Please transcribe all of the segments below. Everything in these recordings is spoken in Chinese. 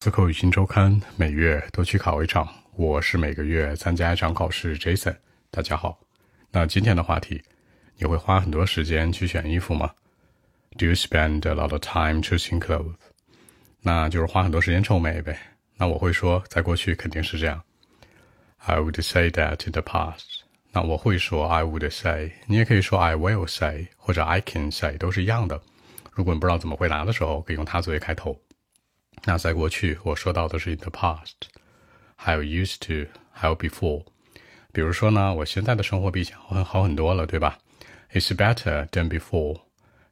思口语新周刊每月都去考一场，我是每个月参加一场考试。Jason，大家好。那今天的话题，你会花很多时间去选衣服吗？Do you spend a lot of time choosing clothes？那就是花很多时间臭美呗。那我会说，在过去肯定是这样。I would say that in the past。那我会说 I would say，你也可以说 I will say 或者 I can say，都是一样的。如果你不知道怎么回答的时候，可以用它作为开头。那在过去，我说到的是 in the past，还有 used to，还有 before。比如说呢，我现在的生活比以前好好很多了，对吧？It's better than before.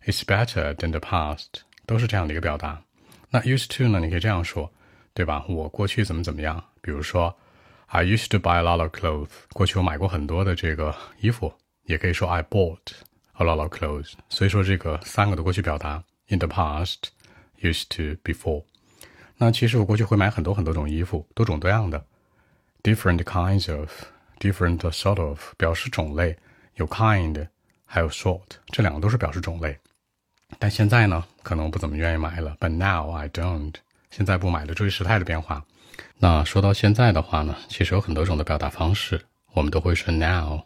It's better than the past，都是这样的一个表达。那 used to 呢，你可以这样说，对吧？我过去怎么怎么样？比如说，I used to buy a lot of clothes。过去我买过很多的这个衣服。也可以说 I bought a lot of clothes。所以说这个三个的过去表达，in the past, used to, before。 那其实我过去会买很多很多种衣服，多种多样的，different kinds of，different sort of，表示种类，有 kind，还有 sort，这两个都是表示种类。但现在呢，可能不怎么愿意买了。But now I don't，现在不买了，注意时态的变化。那说到现在的话呢，其实有很多种的表达方式，我们都会说 now。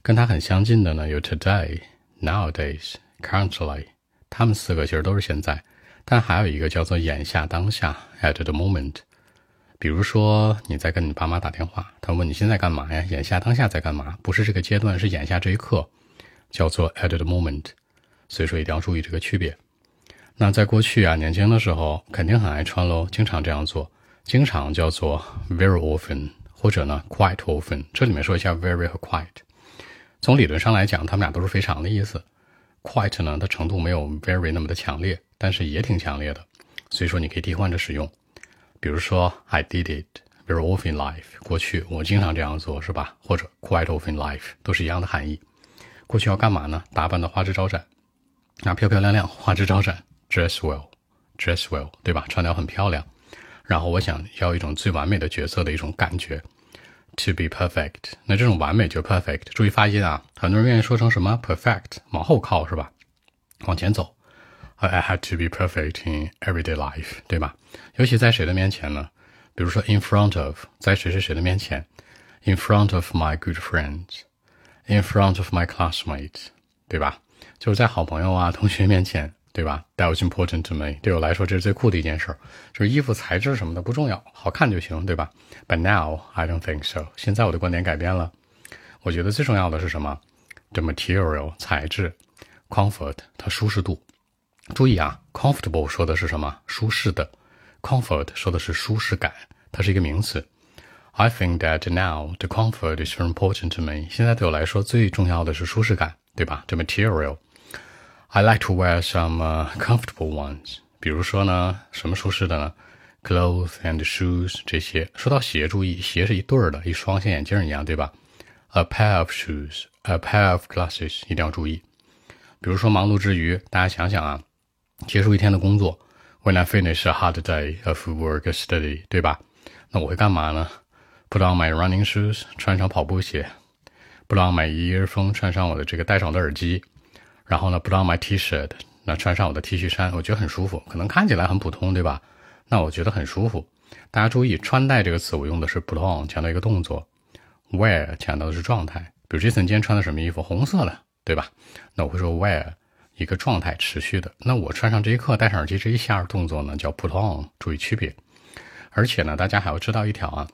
跟它很相近的呢，有 today，nowadays，currently，它们四个其实都是现在。但还有一个叫做眼下当下 at the moment，比如说你在跟你爸妈打电话，他问你现在干嘛呀？眼下当下在干嘛？不是这个阶段，是眼下这一刻，叫做 at the moment。所以说一定要注意这个区别。那在过去啊，年轻的时候肯定很爱穿喽，经常这样做，经常叫做 very often，或者呢 quite often。这里面说一下 very 和 quite，从理论上来讲，他们俩都是非常的意思。quite 呢，它程度没有 very 那么的强烈。但是也挺强烈的，所以说你可以替换着使用。比如说，I did it very often in life，过去我经常这样做，是吧？或者 quite often in life 都是一样的含义。过去要干嘛呢？打扮的花枝招展，那漂漂亮亮，花枝招展，dress well，dress well，对吧？穿的很漂亮。然后我想要一种最完美的角色的一种感觉，to be perfect。那这种完美就 perfect，注意发音啊！很多人愿意说成什么 perfect，往后靠是吧？往前走。I had to be perfect in everyday life，对吧？尤其在谁的面前呢？比如说 in front of，在谁谁谁的面前，in front of my good friends，in front of my classmates，对吧？就是在好朋友啊、同学面前，对吧？That was important to me，对我来说这是最酷的一件事儿。就是衣服材质什么的不重要，好看就行，对吧？But now I don't think so。现在我的观点改变了，我觉得最重要的是什么？The material 材质，comfort 它舒适度。注意啊，comfortable 说的是什么？舒适的。comfort 说的是舒适感，它是一个名词。I think that now the comfort is very important to me。现在对我来说最重要的是舒适感，对吧？这 material。I like to wear some comfortable ones。比如说呢，什么舒适的呢？Clothes and shoes 这些。说到鞋，注意鞋是一对儿的，一双像眼镜一样，对吧？A pair of shoes，a pair of glasses，一定要注意。比如说忙碌之余，大家想想啊。结束一天的工作，When I finish a hard day of work study，对吧？那我会干嘛呢？Put on my running shoes，穿上跑步鞋；Put on my earphone，穿上我的这个戴上我的耳机。然后呢，Put on my T-shirt，那穿上我的 T 恤衫，我觉得很舒服。可能看起来很普通，对吧？那我觉得很舒服。大家注意，穿戴这个词我用的是 put on，强调一个动作；wear 强调的是状态。比如 Jason 今天穿的什么衣服？红色的，对吧？那我会说 wear。一个状态持续的，那我穿上这一刻戴上耳机这一下动作呢，叫 put on，注意区别。而且呢，大家还要知道一条啊，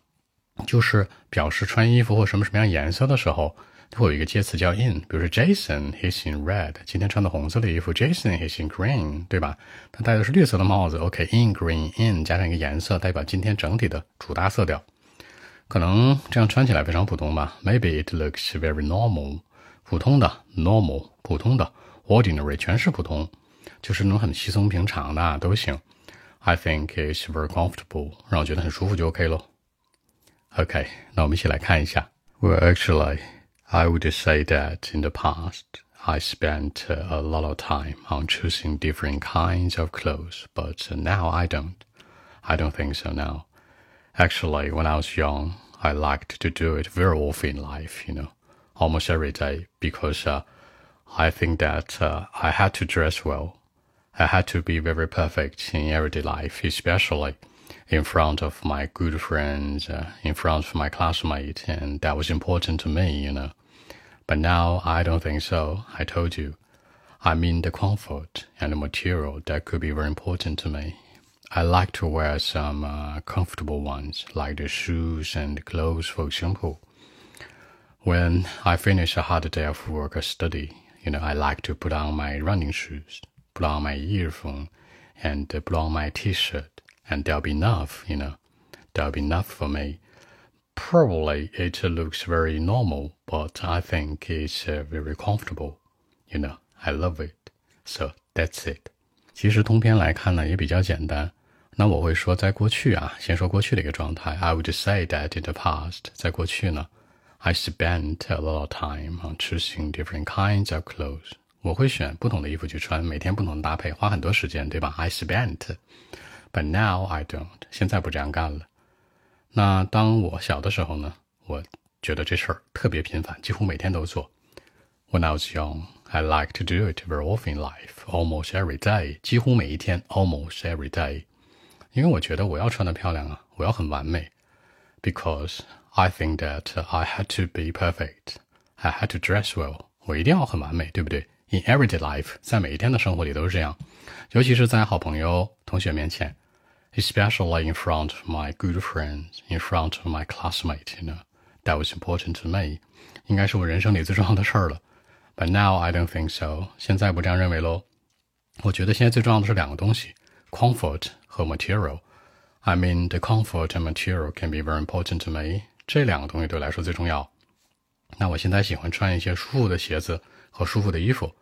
就是表示穿衣服或什么什么样颜色的时候，会有一个介词叫 in。比如说 Jason he's in red，今天穿的红色的衣服；Jason he's in green，对吧？他戴的是绿色的帽子。OK，in green in 加上一个颜色，代表今天整体的主搭色调。可能这样穿起来非常普通吧？Maybe it looks very normal，普通的 normal，普通的。ordinary 全是普通，就是那种很稀松平常的都行。I think it's very comfortable，让我觉得很舒服就 OK 喽。OK，那我们一起来看一下。Well, actually, I would say that in the past, I spent a lot of time on choosing different kinds of clothes, but now I don't. I don't think so now. Actually, when I was young, I liked to do it very often in life, you know, almost every day, because uh, I think that uh, I had to dress well. I had to be very perfect in everyday life, especially in front of my good friends, uh, in front of my classmates, and that was important to me, you know. But now I don't think so. I told you. I mean the comfort and the material that could be very important to me. I like to wear some uh, comfortable ones, like the shoes and clothes, for example. When I finish a hard day of work or study, you know, I like to put on my running shoes, put on my earphone, and uh, put on my t-shirt, and that'll be enough, you know. That'll be enough for me. Probably it looks very normal, but I think it's uh, very comfortable. You know, I love it. So that's it. 其实通篇来看呢，也比较简单。那我会说，在过去啊，先说过去的一个状态。I would say that in the past，在过去呢 ，I spent a lot of time on choosing different kinds of clothes。我会选不同的衣服去穿，每天不同的搭配，花很多时间，对吧？I spent，but now I don't。现在不这样干了。那当我小的时候呢，我觉得这事儿特别频繁，几乎每天都做。When I was young, I like to do it very often in life, almost every day。几乎每一天，almost every day。因为我觉得我要穿的漂亮啊，我要很完美，because I think that I had to be perfect, I had to dress well，我一定要很完美，对不对？In everyday life，在每一天的生活里都是这样，尤其是在好朋友、同学面前，especially in front of my good friends, in front of my classmates，you know, that was important to me，应该是我人生里最重要的事儿了。But now I don't think so，现在不这样认为喽。我觉得现在最重要的是两个东西，comfort。和 material。I mean, the comfort and material can be very important to me。 这两个东西对我来说最重要。那我现在喜欢穿一些舒服的鞋子和舒服的衣服。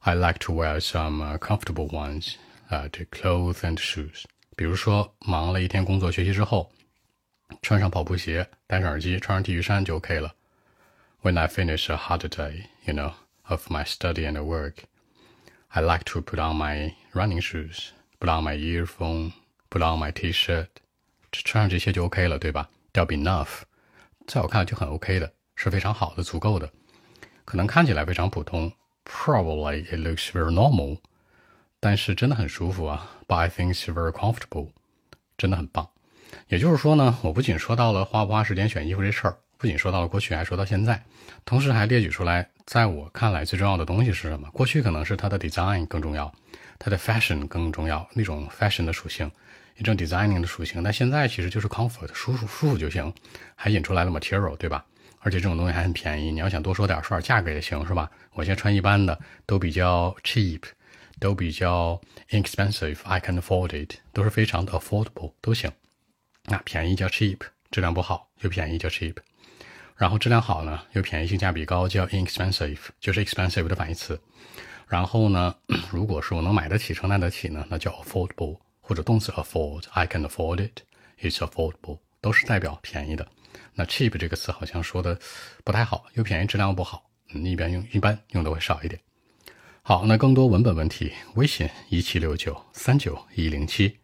I like to wear some comfortable ones, uh, the clothes and shoes。比如说，忙了一天工作学习之后，穿上跑步鞋，戴上耳机，穿上 T 恤衫就 OK 了。When I finish a hard day, you know, of my study and work, I like to put on my running shoes put on my earphone, put on my T-shirt，穿上这些就 OK 了，对吧？That'll be enough， 在我看来就很 OK 的，是非常好的、足够的。可能看起来非常普通，Probably it looks very normal，但是真的很舒服啊。But I think it's very comfortable，真的很棒。也就是说呢，我不仅说到了花不花时间选衣服这事儿，不仅说到了过去，还说到现在，同时还列举出来，在我看来最重要的东西是什么？过去可能是它的 design 更重要。它的 fashion 更重要，那种 fashion 的属性，一种 designing 的属性。那现在其实就是 comfort，舒服舒服就行，还引出来了 material，对吧？而且这种东西还很便宜。你要想多说点，说点价格也行，是吧？我现在穿一般的都比较 cheap，都比较 inexpensive，I can afford it，都是非常的 affordable，都行。那便宜叫 cheap，质量不好就便宜叫 cheap，然后质量好呢又便宜性价比高叫 inexpensive，就是 expensive 的反义词。然后呢，如果说我能买得起、承担得起呢，那叫 affordable，或者动词 afford，I can afford it，it's affordable，都是代表便宜的。那 cheap 这个词好像说的不太好，又便宜质量又不好，嗯，一般用一般用的会少一点。好，那更多文本问题，微信一七六九三九一零七。